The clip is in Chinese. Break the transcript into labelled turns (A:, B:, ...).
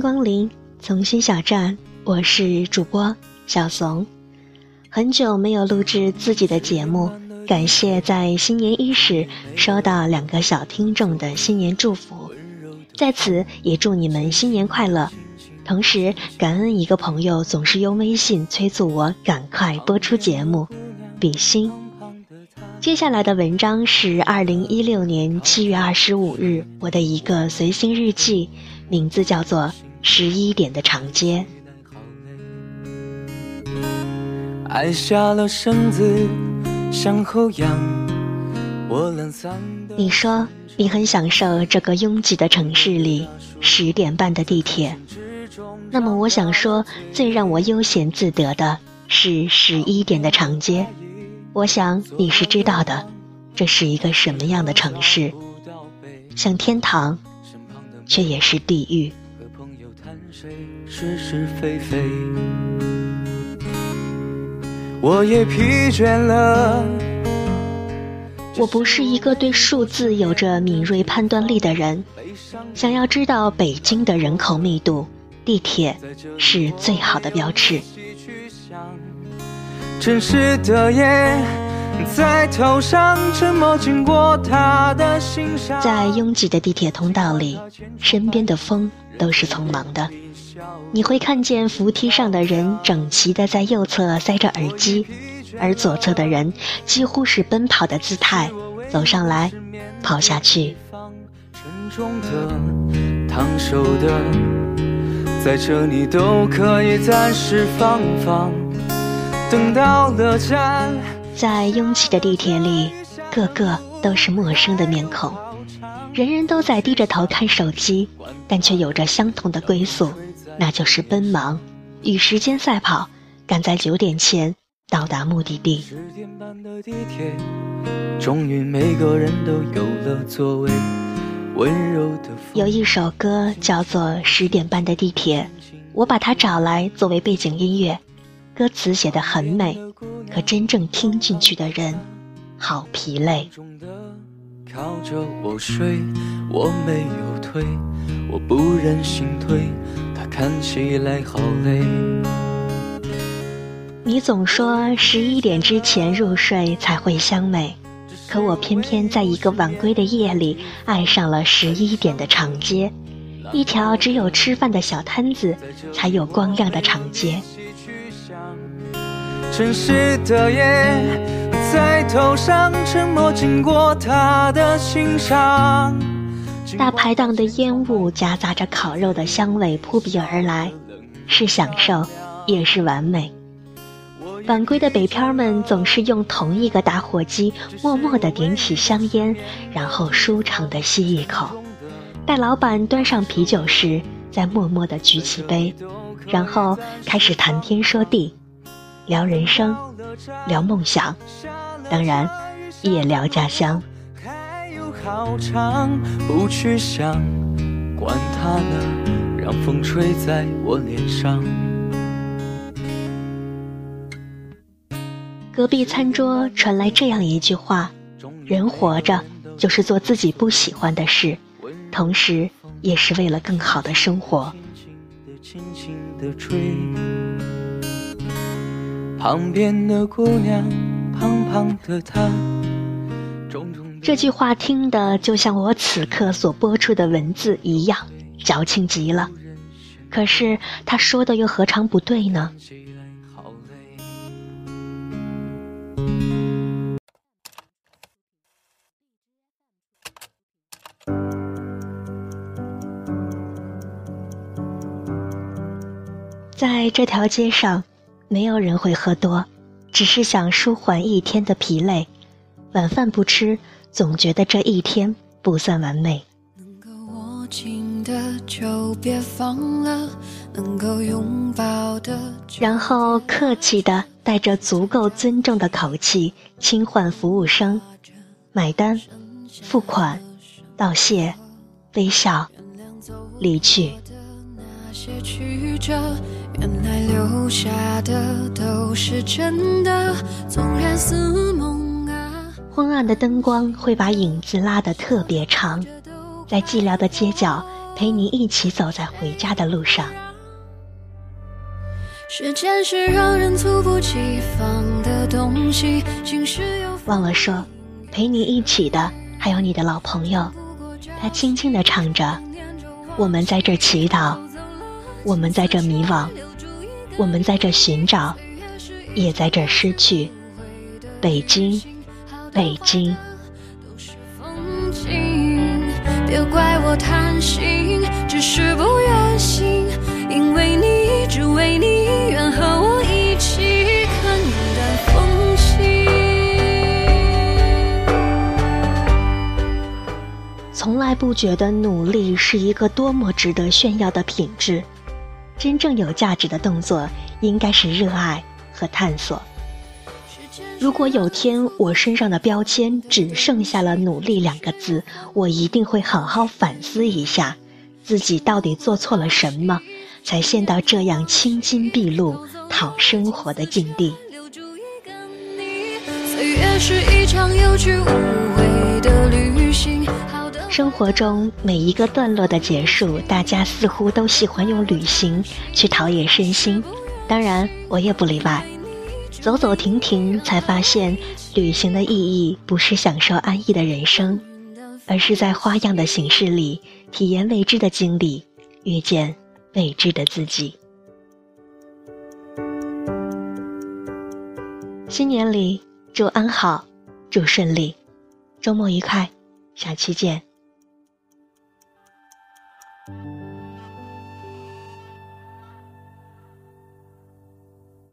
A: 光临从心小站，我是主播小怂。很久没有录制自己的节目，感谢在新年伊始收到两个小听众的新年祝福，在此也祝你们新年快乐。同时感恩一个朋友总是用微信催促我赶快播出节目，比心。接下来的文章是二零一六年七月二十五日我的一个随心日记，名字叫做《十一点的长街》。
B: 矮下了身子，向后仰。我懒散
A: 你说你很享受这个拥挤的城市里十点半的地铁，那么我想说，最让我悠闲自得的是十一点的长街。我想你是知道的，这是一个什么样的城市？像天堂，却也是地狱。
B: 是是非非，我也疲倦了。
A: 我不是一个对数字有着敏锐判断力的人，想要知道北京的人口密度，地铁是最好的标尺。
B: 城市的夜在头上沉默经过他的心上
A: 在拥挤的地铁通道里，身边的风都是匆忙的。你会看见扶梯上的人整齐的在右侧塞着耳机，而左侧的人几乎是奔跑的姿态，走上来，跑下去。
B: 沉重的烫手的在这里都可以暂时放放等到了站
A: 在拥挤的地铁里，个个都是陌生的面孔，人人都在低着头看手机，但却有着相同的归宿，那就是奔忙，与时间赛跑，赶在九点前到达目的地。
B: 十点半的地铁终于每个人都有了座位温柔的
A: 有一首歌叫做《十点半的地铁》，我把它找来作为背景音乐。歌词写得很美，可真正听进去的人，好疲累。
B: 靠着我睡，我没有退，我不忍心退，他看起来好累。
A: 你总说十一点之前入睡才会香美，可我偏偏在一个晚归的夜里，爱上了十一点的长街，一条只有吃饭的小摊子才有光亮的长街。
B: 城市的夜在头上沉默经过他的心上
A: 大排档的烟雾夹杂着烤肉的香味扑鼻而来，是享受，也是完美。晚归的北漂们总是用同一个打火机，默默地点起香烟，然后舒畅地吸一口。待老板端上啤酒时，再默默地举起杯，然后开始谈天说地。聊人生，聊梦想，当然也聊家乡。
B: 还有好长，不去想，管他呢，让风吹在我脸上。
A: 隔壁餐桌传来这样一句话：人活着就是做自己不喜欢的事，同时也是为了更好的生活。
B: 轻轻的吹旁边的姑娘，胖胖的她。
A: 这句话听的就像我此刻所播出的文字一样，矫情极了。可是他说的又何尝不对呢？在这条街上。没有人会喝多，只是想舒缓一天的疲累。晚饭不吃，总觉得这一天不算完美。然后客气的带着足够尊重的口气轻唤服务生，买单、付款、道谢、微笑、离去。原来留下的都是真的，纵然似梦啊。昏暗的灯光会把影子拉得特别长，在寂寥的街角陪你一起走在回家的路上。
C: 时间是让人猝不及防的东西，
A: 忘了说，陪你一起的还有你的老朋友，他轻轻地唱着：“我们在这祈祷，我们在这迷惘，我们在这寻找，也在这失去。”北京，北京。
C: 别怪我贪心，只是不愿醒，因为你，只为你，愿和我一起看淡风
A: 轻。从来不觉得努力是一个多么值得炫耀的品质，真正有价值的动作应该是热爱和探索。如果有天我身上的标签只剩下了“努力”两个字，我一定会好好反思一下，自己到底做错了什么，才陷到这样青筋毕露讨生活的境地岁月是一场有去无。生活中每一个段落的结束，大家似乎都喜欢用旅行去陶冶身心，当然我也不例外。走走停停，才发现旅行的意义不是享受安逸的人生，而是在花样的形式里体验未知的经历，遇见未知的自己。新年里祝安好，祝顺利，周末愉快，下期见。